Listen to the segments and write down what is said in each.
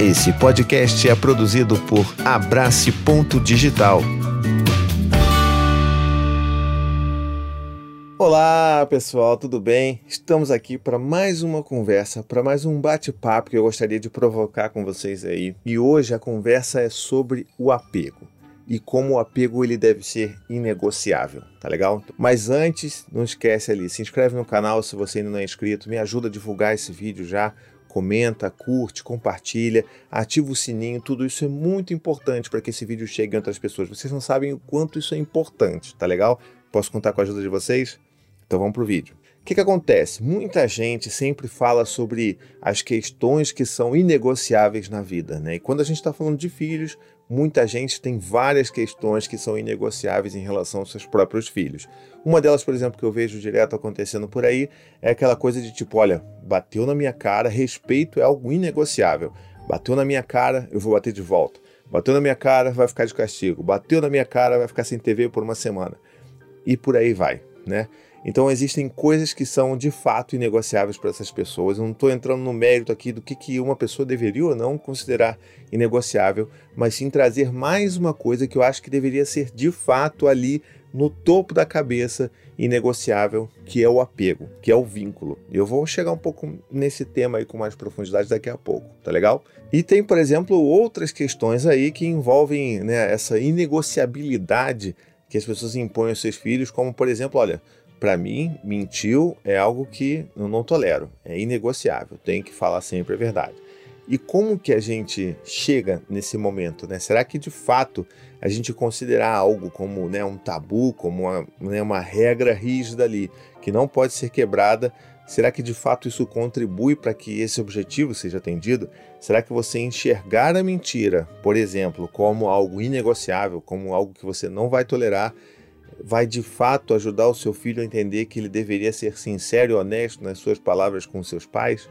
Esse podcast é produzido por Abrace Ponto Digital. Olá pessoal, tudo bem? Estamos aqui para mais uma conversa, para mais um bate-papo que eu gostaria de provocar com vocês aí. E hoje a conversa é sobre o apego e como o apego ele deve ser inegociável, tá legal? Mas antes, não esquece ali, se inscreve no canal se você ainda não é inscrito, me ajuda a divulgar esse vídeo já, comenta, curte, compartilha, ativa o sininho, tudo isso é muito importante para que esse vídeo chegue a outras pessoas. Vocês não sabem o quanto isso é importante, tá legal? Posso contar com a ajuda de vocês? Então vamos pro vídeo. O que, que acontece? Muita gente sempre fala sobre as questões que são inegociáveis na vida, né? E quando a gente está falando de filhos, muita gente tem várias questões que são inegociáveis em relação aos seus próprios filhos. Uma delas, por exemplo, que eu vejo direto acontecendo por aí, é aquela coisa de tipo, olha, bateu na minha cara, respeito é algo inegociável. Bateu na minha cara, eu vou bater de volta. Bateu na minha cara, vai ficar de castigo. Bateu na minha cara, vai ficar sem TV por uma semana. E por aí vai, né? Então existem coisas que são de fato inegociáveis para essas pessoas. Eu não estou entrando no mérito aqui do que, que uma pessoa deveria ou não considerar inegociável, mas sim trazer mais uma coisa que eu acho que deveria ser de fato ali no topo da cabeça inegociável, que é o apego, que é o vínculo. Eu vou chegar um pouco nesse tema aí com mais profundidade daqui a pouco, tá legal? E tem, por exemplo, outras questões aí que envolvem né, essa inegociabilidade que as pessoas impõem aos seus filhos, como por exemplo, olha, para mim, mentiu é algo que eu não tolero, é inegociável, tem que falar sempre a verdade. E como que a gente chega nesse momento, né? Será que de fato a gente considerar algo como né, um tabu, como uma, né, uma regra rígida ali, que não pode ser quebrada, será que de fato isso contribui para que esse objetivo seja atendido? Será que você enxergar a mentira, por exemplo, como algo inegociável, como algo que você não vai tolerar, vai de fato ajudar o seu filho a entender que ele deveria ser sincero e honesto nas suas palavras com seus pais?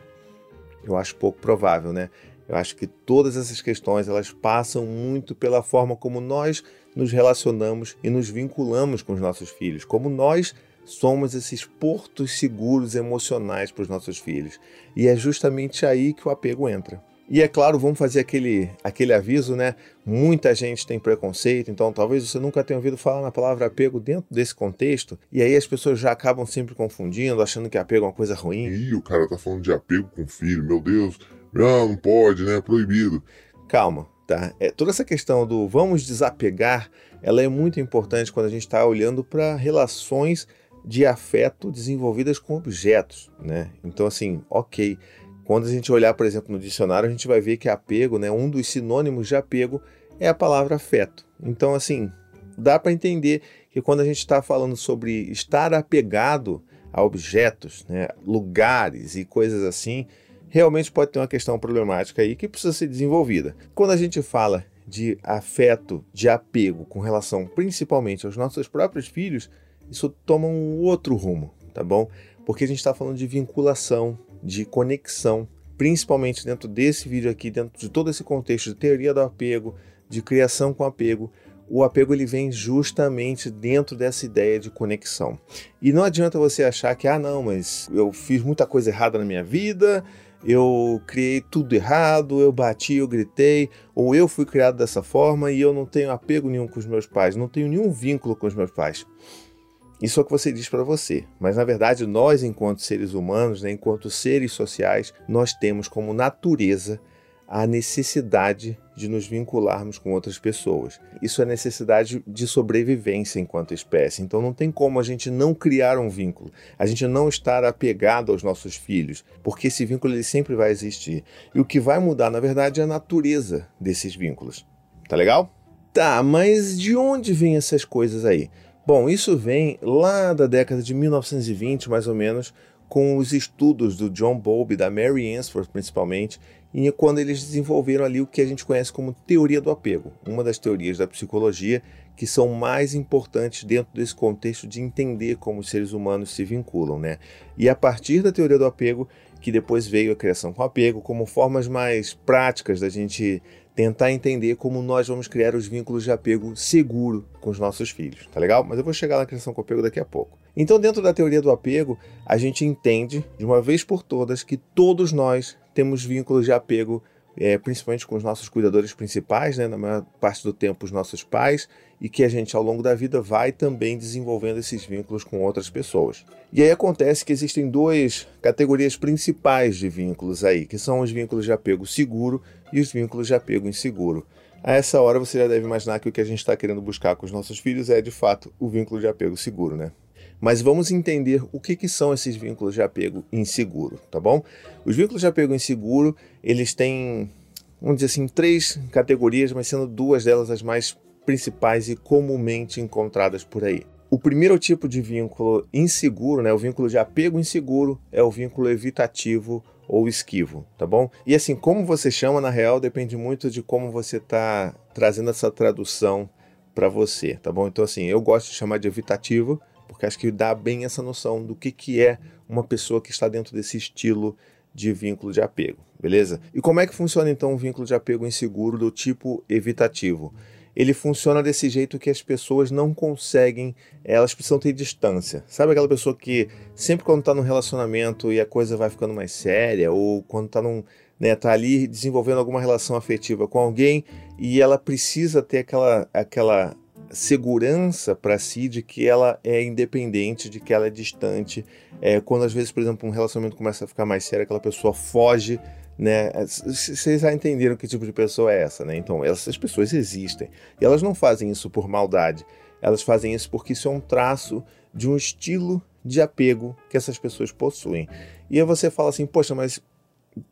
Eu acho pouco provável, né? Eu acho que todas essas questões elas passam muito pela forma como nós nos relacionamos e nos vinculamos com os nossos filhos, como nós somos esses portos seguros emocionais para os nossos filhos. E é justamente aí que o apego entra. E é claro, vamos fazer aquele, aquele aviso, né? Muita gente tem preconceito, então talvez você nunca tenha ouvido falar na palavra apego dentro desse contexto, e aí as pessoas já acabam sempre confundindo, achando que apego é uma coisa ruim. Ih, o cara tá falando de apego com filho, meu Deus. Não, não pode, né? É proibido. Calma, tá? É, toda essa questão do vamos desapegar, ela é muito importante quando a gente está olhando para relações de afeto desenvolvidas com objetos, né? Então, assim, ok quando a gente olhar, por exemplo, no dicionário, a gente vai ver que apego, né, um dos sinônimos de apego é a palavra afeto. Então, assim, dá para entender que quando a gente está falando sobre estar apegado a objetos, né, lugares e coisas assim, realmente pode ter uma questão problemática aí que precisa ser desenvolvida. Quando a gente fala de afeto, de apego com relação principalmente aos nossos próprios filhos, isso toma um outro rumo, tá bom? Porque a gente está falando de vinculação, de conexão, principalmente dentro desse vídeo aqui, dentro de todo esse contexto de teoria do apego, de criação com apego, o apego ele vem justamente dentro dessa ideia de conexão. E não adianta você achar que, ah, não, mas eu fiz muita coisa errada na minha vida, eu criei tudo errado, eu bati, eu gritei, ou eu fui criado dessa forma e eu não tenho apego nenhum com os meus pais, não tenho nenhum vínculo com os meus pais. Isso é o que você diz para você, mas na verdade nós, enquanto seres humanos, né, enquanto seres sociais, nós temos como natureza a necessidade de nos vincularmos com outras pessoas. Isso é necessidade de sobrevivência enquanto espécie. Então não tem como a gente não criar um vínculo, a gente não estar apegado aos nossos filhos, porque esse vínculo ele sempre vai existir. E o que vai mudar, na verdade, é a natureza desses vínculos. Tá legal? Tá, mas de onde vêm essas coisas aí? Bom, isso vem lá da década de 1920, mais ou menos, com os estudos do John Bowlby, da Mary Ainsworth principalmente, e quando eles desenvolveram ali o que a gente conhece como teoria do apego, uma das teorias da psicologia que são mais importantes dentro desse contexto de entender como os seres humanos se vinculam, né? E a partir da teoria do apego, que depois veio a criação com apego, como formas mais práticas da gente tentar entender como nós vamos criar os vínculos de apego seguro com os nossos filhos, tá legal? Mas eu vou chegar na criação com apego daqui a pouco. Então, dentro da teoria do apego, a gente entende de uma vez por todas que todos nós temos vínculos de apego é, principalmente com os nossos cuidadores principais, né, na maior parte do tempo os nossos pais, e que a gente ao longo da vida vai também desenvolvendo esses vínculos com outras pessoas. E aí acontece que existem duas categorias principais de vínculos aí, que são os vínculos de apego seguro e os vínculos de apego inseguro. A essa hora você já deve imaginar que o que a gente está querendo buscar com os nossos filhos é de fato o vínculo de apego seguro, né? Mas vamos entender o que, que são esses vínculos de apego inseguro, tá bom? Os vínculos de apego inseguro, eles têm, vamos dizer assim, três categorias, mas sendo duas delas as mais principais e comumente encontradas por aí. O primeiro tipo de vínculo inseguro, né, o vínculo de apego inseguro, é o vínculo evitativo ou esquivo, tá bom? E assim, como você chama, na real, depende muito de como você está trazendo essa tradução para você, tá bom? Então, assim, eu gosto de chamar de evitativo, porque acho que dá bem essa noção do que, que é uma pessoa que está dentro desse estilo de vínculo de apego, beleza? E como é que funciona então um vínculo de apego inseguro do tipo evitativo? Ele funciona desse jeito que as pessoas não conseguem, elas precisam ter distância. Sabe aquela pessoa que sempre quando está num relacionamento e a coisa vai ficando mais séria, ou quando está né, tá ali desenvolvendo alguma relação afetiva com alguém e ela precisa ter aquela, aquela segurança para si de que ela é independente, de que ela é distante. É, quando às vezes, por exemplo, um relacionamento começa a ficar mais sério, aquela pessoa foge, né? Vocês já entenderam que tipo de pessoa é essa, né? Então, essas pessoas existem. E elas não fazem isso por maldade. Elas fazem isso porque isso é um traço de um estilo de apego que essas pessoas possuem. E aí você fala assim, poxa, mas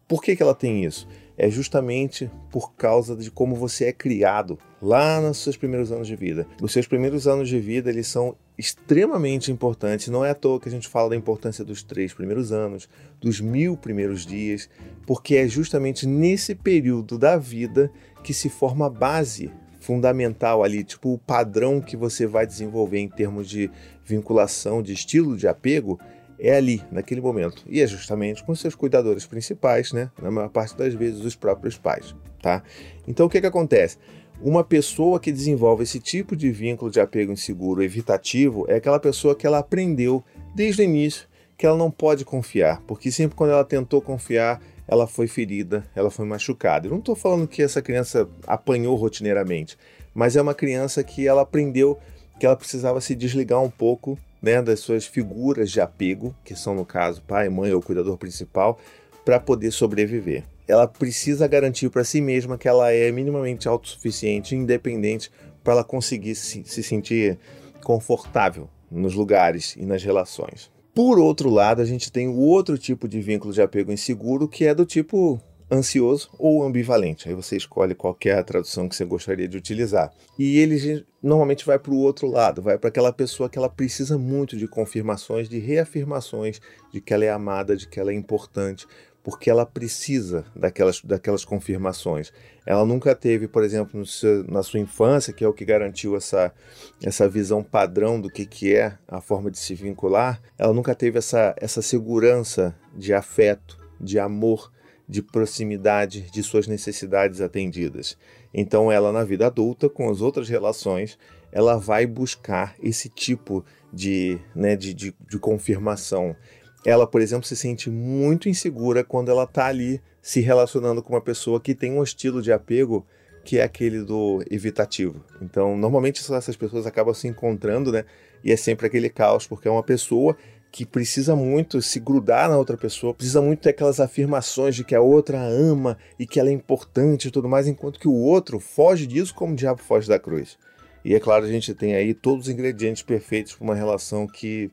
por que, que ela tem isso? É justamente por causa de como você é criado lá nos seus primeiros anos de vida. Os seus primeiros anos de vida, eles são extremamente importantes. Não é à toa que a gente fala da importância dos três primeiros anos, dos mil primeiros dias, porque é justamente nesse período da vida que se forma a base fundamental ali, tipo o padrão que você vai desenvolver em termos de vinculação, de estilo de apego, é ali, naquele momento. E é justamente com seus cuidadores principais, né? Na maior parte das vezes, os próprios pais, tá? Então, o que que acontece? Uma pessoa que desenvolve esse tipo de vínculo de apego inseguro evitativo é aquela pessoa que ela aprendeu desde o início que ela não pode confiar, porque sempre quando ela tentou confiar, ela foi ferida, ela foi machucada. Eu não estou falando que essa criança apanhou rotineiramente, mas é uma criança que ela aprendeu que ela precisava se desligar um pouco né, das suas figuras de apego, que são no caso pai, mãe ou cuidador principal, para poder sobreviver. Ela precisa garantir para si mesma que ela é minimamente autossuficiente, independente, para ela conseguir se, se sentir confortável nos lugares e nas relações. Por outro lado, a gente tem o outro tipo de vínculo de apego inseguro, que é do tipo ansioso ou ambivalente. Aí você escolhe qualquer é tradução que você gostaria de utilizar. E ele normalmente vai para o outro lado, vai para aquela pessoa que ela precisa muito de confirmações, de reafirmações de que ela é amada, de que ela é importante, porque ela precisa daquelas, daquelas confirmações. Ela nunca teve, por exemplo, seu, na sua infância, que é o que garantiu essa, essa visão padrão do que, que é a forma de se vincular, ela nunca teve essa, essa segurança de afeto, de amor, de proximidade de suas necessidades atendidas. Então, ela, na vida adulta, com as outras relações, ela vai buscar esse tipo de, né, de, de, de confirmação. Ela, por exemplo, se sente muito insegura quando ela está ali se relacionando com uma pessoa que tem um estilo de apego que é aquele do evitativo. Então, normalmente essas pessoas acabam se encontrando, né? E é sempre aquele caos, porque é uma pessoa que precisa muito se grudar na outra pessoa, precisa muito ter aquelas afirmações de que a outra ama e que ela é importante e tudo mais, enquanto que o outro foge disso como o diabo foge da cruz. E é claro, a gente tem aí todos os ingredientes perfeitos para uma relação que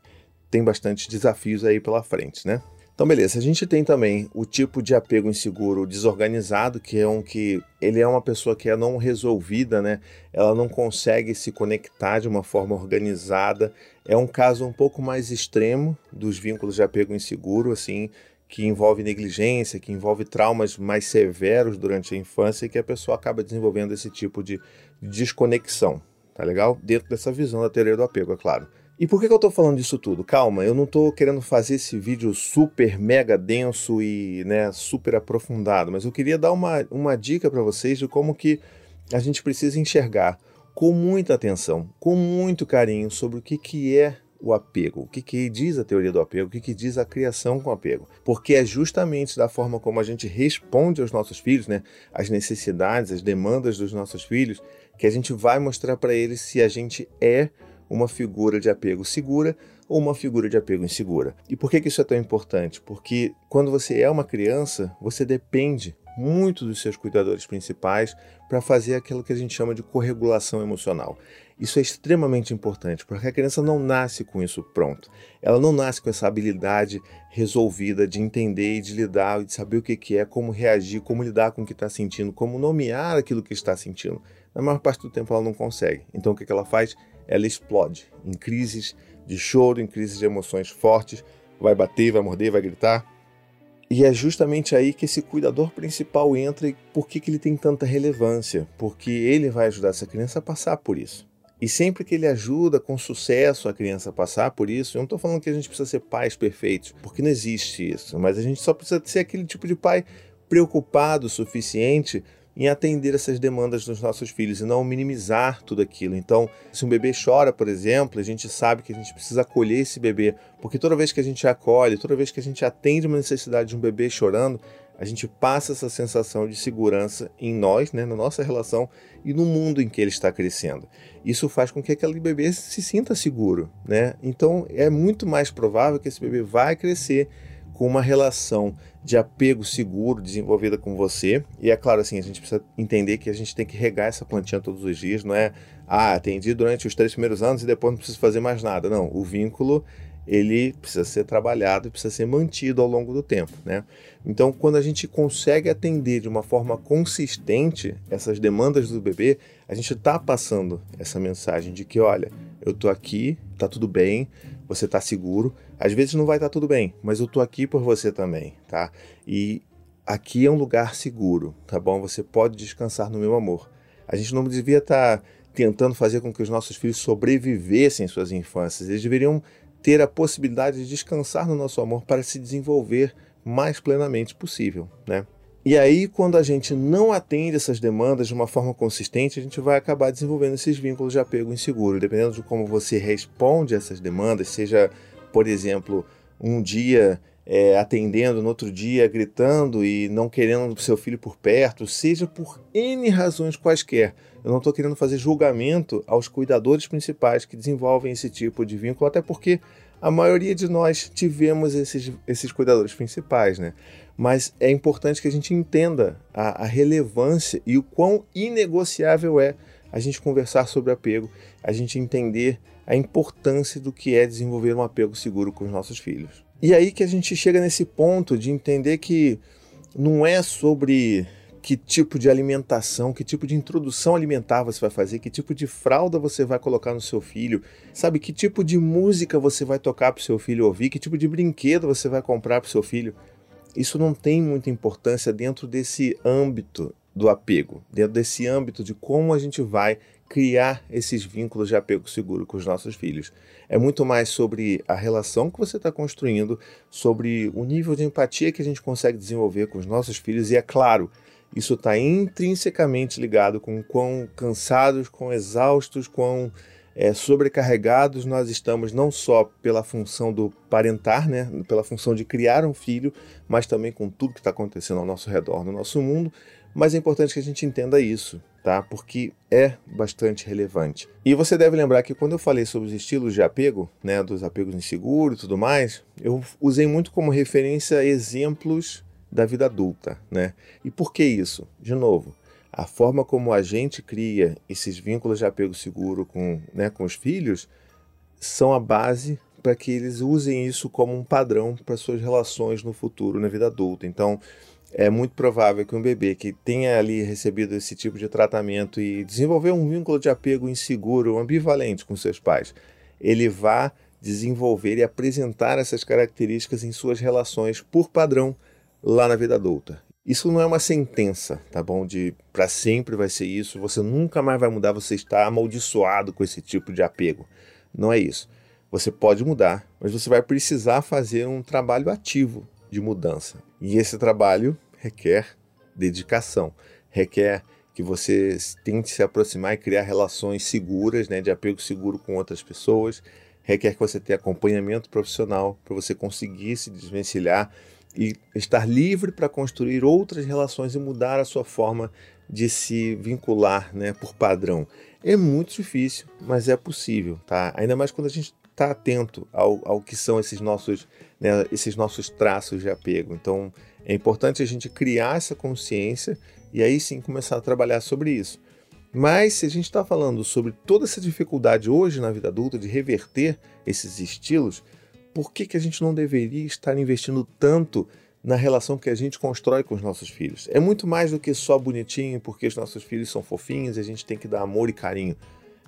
tem bastante desafios aí pela frente, né? Então, beleza. A gente tem também o tipo de apego inseguro desorganizado, que é um que ele é uma pessoa que é não resolvida, né? Ela não consegue se conectar de uma forma organizada. É um caso um pouco mais extremo dos vínculos de apego inseguro, assim, que envolve negligência, que envolve traumas mais severos durante a infância e que a pessoa acaba desenvolvendo esse tipo de desconexão, tá legal? Dentro dessa visão da teoria do apego, é claro. E por que, que eu estou falando disso tudo? Calma, eu não estou querendo fazer esse vídeo super mega denso e né, super aprofundado, mas eu queria dar uma, uma dica para vocês de como que a gente precisa enxergar com muita atenção, com muito carinho sobre o que, que é o apego? O que, que diz a teoria do apego? O que, que diz a criação com apego? Porque é justamente da forma como a gente responde aos nossos filhos, né, as necessidades, as demandas dos nossos filhos, que a gente vai mostrar para eles se a gente é uma figura de apego segura ou uma figura de apego insegura. E por que, que isso é tão importante? Porque quando você é uma criança, você depende muito dos seus cuidadores principais para fazer aquilo que a gente chama de corregulação emocional. Isso é extremamente importante, porque a criança não nasce com isso pronto. Ela não nasce com essa habilidade resolvida de entender e de lidar, de saber o que é, como reagir, como lidar com o que está sentindo, como nomear aquilo que está sentindo. Na maior parte do tempo ela não consegue. Então o que ela faz? Ela explode em crises de choro, em crises de emoções fortes, vai bater, vai morder, vai gritar. E é justamente aí que esse cuidador principal entra e por que, que ele tem tanta relevância? Porque ele vai ajudar essa criança a passar por isso. E sempre que ele ajuda com sucesso a criança a passar por isso, eu não estou falando que a gente precisa ser pais perfeitos, porque não existe isso, mas a gente só precisa ser aquele tipo de pai preocupado o suficiente em atender essas demandas dos nossos filhos e não minimizar tudo aquilo. Então, se um bebê chora, por exemplo, a gente sabe que a gente precisa acolher esse bebê, porque toda vez que a gente acolhe, toda vez que a gente atende uma necessidade de um bebê chorando, a gente passa essa sensação de segurança em nós, né, na nossa relação e no mundo em que ele está crescendo. Isso faz com que aquele bebê se sinta seguro, né? Então é muito mais provável que esse bebê vai crescer com uma relação de apego seguro desenvolvida com você. E é claro, assim, a gente precisa entender que a gente tem que regar essa plantinha todos os dias, não é, ah, atendi durante os três primeiros anos e depois não preciso fazer mais nada. Não, o vínculo ele precisa ser trabalhado, precisa ser mantido ao longo do tempo, né? Então, quando a gente consegue atender de uma forma consistente essas demandas do bebê, a gente está passando essa mensagem de que, olha, eu tô aqui, tá tudo bem, você tá seguro. Às vezes não vai estar tá tudo bem, mas eu tô aqui por você também, tá? E aqui é um lugar seguro, tá bom? Você pode descansar no meu amor. A gente não devia estar tá tentando fazer com que os nossos filhos sobrevivessem em suas infâncias. Eles deveriam ter a possibilidade de descansar no nosso amor para se desenvolver mais plenamente possível, né? E aí, quando a gente não atende essas demandas de uma forma consistente, a gente vai acabar desenvolvendo esses vínculos de apego inseguro. Dependendo de como você responde a essas demandas, seja, por exemplo, um dia é, atendendo, no outro dia gritando e não querendo seu filho por perto, seja por N razões quaisquer. Eu não estou querendo fazer julgamento aos cuidadores principais que desenvolvem esse tipo de vínculo, até porque a maioria de nós tivemos esses, esses cuidadores principais, né? Mas é importante que a gente entenda a, a relevância e o quão inegociável é a gente conversar sobre apego, a gente entender a importância do que é desenvolver um apego seguro com os nossos filhos. E aí que a gente chega nesse ponto de entender que não é sobre que tipo de alimentação, que tipo de introdução alimentar você vai fazer, que tipo de fralda você vai colocar no seu filho, sabe? Que tipo de música você vai tocar para o seu filho ouvir, que tipo de brinquedo você vai comprar para o seu filho. Isso não tem muita importância dentro desse âmbito do apego, dentro desse âmbito de como a gente vai criar esses vínculos de apego seguro com os nossos filhos. É muito mais sobre a relação que você está construindo, sobre o nível de empatia que a gente consegue desenvolver com os nossos filhos, e é claro, isso está intrinsecamente ligado com quão cansados, quão exaustos, quão é, sobrecarregados nós estamos, não só pela função do parentar, né, pela função de criar um filho, mas também com tudo que está acontecendo ao nosso redor, no nosso mundo. Mas é importante que a gente entenda isso, tá? Porque é bastante relevante. E você deve lembrar que quando eu falei sobre os estilos de apego, né, dos apegos inseguros e tudo mais, eu usei muito como referência exemplos da vida adulta, né? E por que isso? De novo, a forma como a gente cria esses vínculos de apego seguro com, né, com os filhos são a base para que eles usem isso como um padrão para suas relações no futuro, na vida adulta. Então, é muito provável que um bebê que tenha ali recebido esse tipo de tratamento e desenvolver um vínculo de apego inseguro, ambivalente com seus pais, ele vá desenvolver e apresentar essas características em suas relações por padrão lá na vida adulta. Isso não é uma sentença, tá bom? De para sempre vai ser isso, você nunca mais vai mudar, você está amaldiçoado com esse tipo de apego. Não é isso. Você pode mudar, mas você vai precisar fazer um trabalho ativo de mudança. E esse trabalho requer dedicação, requer que você tente se aproximar e criar relações seguras, né, de apego seguro com outras pessoas, requer que você tenha acompanhamento profissional para você conseguir se desvencilhar e estar livre para construir outras relações e mudar a sua forma de se vincular, né, por padrão. É muito difícil, mas é possível, tá? Ainda mais quando a gente está atento ao, ao que são esses nossos, né, esses nossos traços de apego. Então, é importante a gente criar essa consciência e aí sim começar a trabalhar sobre isso. Mas se a gente está falando sobre toda essa dificuldade hoje na vida adulta de reverter esses estilos, por que, que a gente não deveria estar investindo tanto na relação que a gente constrói com os nossos filhos? É muito mais do que só bonitinho, porque os nossos filhos são fofinhos e a gente tem que dar amor e carinho.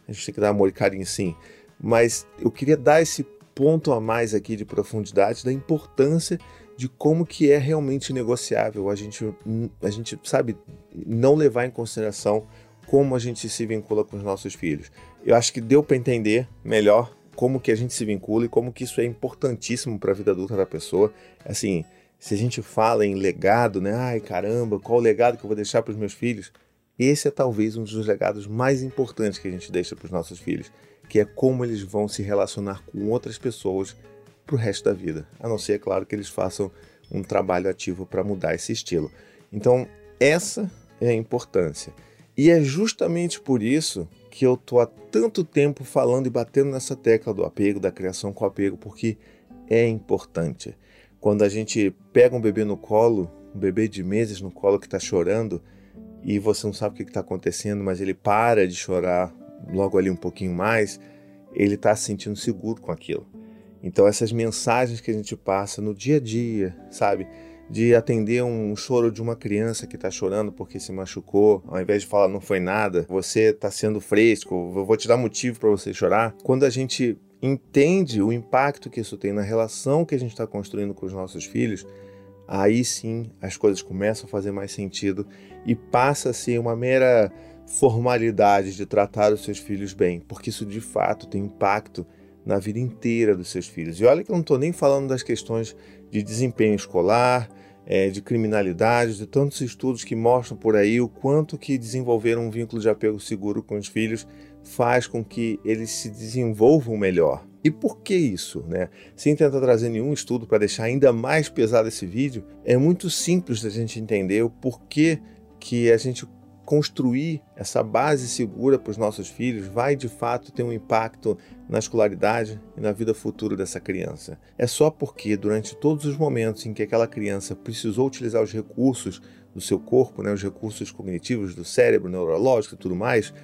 A gente tem que dar amor e carinho sim. Mas eu queria dar esse ponto a mais aqui de profundidade da importância de como que é realmente negociável a gente, a gente sabe, não levar em consideração como a gente se vincula com os nossos filhos. Eu acho que deu para entender melhor como que a gente se vincula e como que isso é importantíssimo para a vida adulta da pessoa. Assim, se a gente fala em legado, né? Ai, caramba, qual o legado que eu vou deixar para os meus filhos? Esse é talvez um dos legados mais importantes que a gente deixa para os nossos filhos, que é como eles vão se relacionar com outras pessoas para o resto da vida. A não ser, é claro, que eles façam um trabalho ativo para mudar esse estilo. Então, essa é a importância. E é justamente por isso que eu tô há tanto tempo falando e batendo nessa tecla do apego, da criação com apego, porque é importante. Quando a gente pega um bebê no colo, um bebê de meses no colo que está chorando, e você não sabe o que está acontecendo, mas ele para de chorar logo ali um pouquinho mais, ele está se sentindo seguro com aquilo. Então essas mensagens que a gente passa no dia a dia, sabe? de atender um choro de uma criança que está chorando porque se machucou, ao invés de falar não foi nada, você está sendo fresco, eu vou te dar motivo para você chorar. Quando a gente entende o impacto que isso tem na relação que a gente está construindo com os nossos filhos, aí sim as coisas começam a fazer mais sentido e passa a ser uma mera formalidade de tratar os seus filhos bem, porque isso de fato tem impacto na vida inteira dos seus filhos. E olha que eu não estou nem falando das questões de desempenho escolar, é, de criminalidade, de tantos estudos que mostram por aí o quanto que desenvolver um vínculo de apego seguro com os filhos faz com que eles se desenvolvam melhor. E por que isso? Né? Sem tentar trazer nenhum estudo para deixar ainda mais pesado esse vídeo, é muito simples da gente entender o porquê que a gente construir essa base segura para os nossos filhos vai de fato ter um impacto na escolaridade e na vida futura dessa criança. É só porque durante todos os momentos em que aquela criança precisou utilizar os recursos do seu corpo, né, os recursos cognitivos do cérebro, neurológico e tudo mais,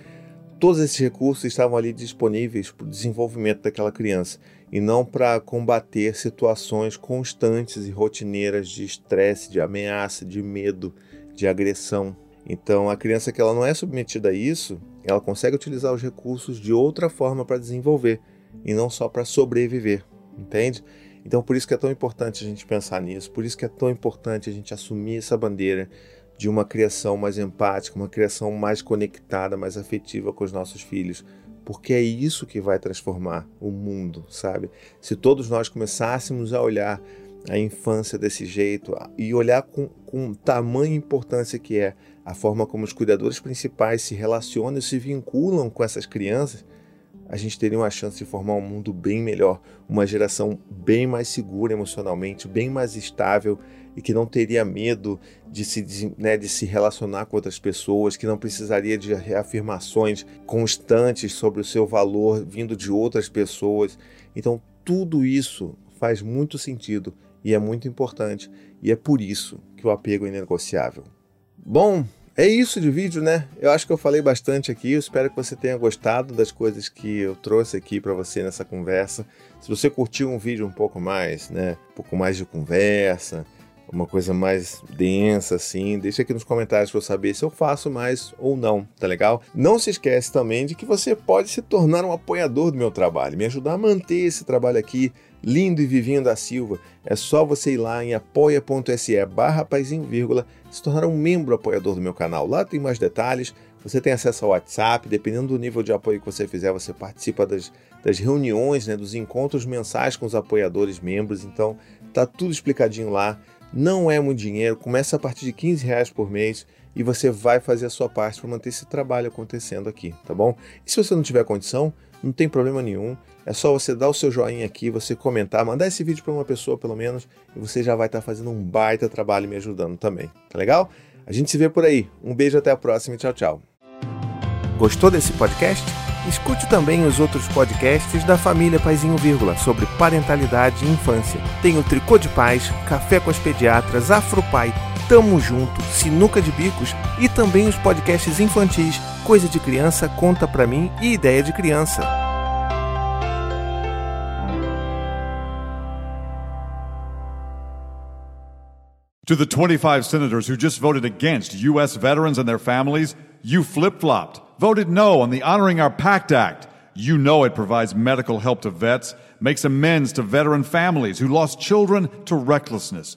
todos esses recursos estavam ali disponíveis para o desenvolvimento daquela criança e não para combater situações constantes e rotineiras de estresse, de ameaça, de medo, de agressão. Então, a criança que ela não é submetida a isso, ela consegue utilizar os recursos de outra forma para desenvolver e não só para sobreviver, entende? Então, por isso que é tão importante a gente pensar nisso, por isso que é tão importante a gente assumir essa bandeira de uma criação mais empática, uma criação mais conectada, mais afetiva com os nossos filhos, porque é isso que vai transformar o mundo, sabe? Se todos nós começássemos a olhar a infância desse jeito e olhar com, com tamanha importância que é a forma como os cuidadores principais se relacionam e se vinculam com essas crianças, a gente teria uma chance de formar um mundo bem melhor, uma geração bem mais segura emocionalmente, bem mais estável e que não teria medo de se, né, de se relacionar com outras pessoas, que não precisaria de reafirmações constantes sobre o seu valor vindo de outras pessoas. Então, tudo isso faz muito sentido e é muito importante, e é por isso que o apego é inegociável. Bom, é isso de vídeo, né? Eu acho que eu falei bastante aqui. Eu espero que você tenha gostado das coisas que eu trouxe aqui para você nessa conversa. Se você curtiu um vídeo um pouco mais, né? Um pouco mais de conversa, uma coisa mais densa assim, deixa aqui nos comentários para eu saber se eu faço mais ou não, tá legal? Não se esquece também de que você pode se tornar um apoiador do meu trabalho, me ajudar a manter esse trabalho aqui lindo e vivinho da Silva. É só você ir lá em apoia.se barra vírgula, se tornar um membro apoiador do meu canal. Lá tem mais detalhes, você tem acesso ao WhatsApp, dependendo do nível de apoio que você fizer, você participa das, das reuniões, né, dos encontros mensais com os apoiadores membros, então tá tudo explicadinho lá. Não é muito dinheiro, começa a partir de 15 reais por mês e você vai fazer a sua parte para manter esse trabalho acontecendo aqui, tá bom? E se você não tiver condição, não tem problema nenhum. É só você dar o seu joinha aqui, você comentar, mandar esse vídeo para uma pessoa pelo menos, e você já vai estar tá fazendo um baita trabalho me ajudando também. Tá legal? A gente se vê por aí. Um beijo até a próxima e tchau, tchau. Gostou desse podcast? Escute também os outros podcasts da família Paizinho Vírgula sobre parentalidade e infância. Tem o Tricô de Paz, Café com as Pediatras, Afropai, Tamo Junto, Sinuca de Bicos e também os podcasts infantis Coisa de Criança, Conta Pra Mim e Ideia de Criança. To the 25 senators who just voted against U.S. veterans and their families, you flip flopped, voted no on the Honoring Our Pact Act. You know it provides medical help to vets, makes amends to veteran families who lost children to recklessness.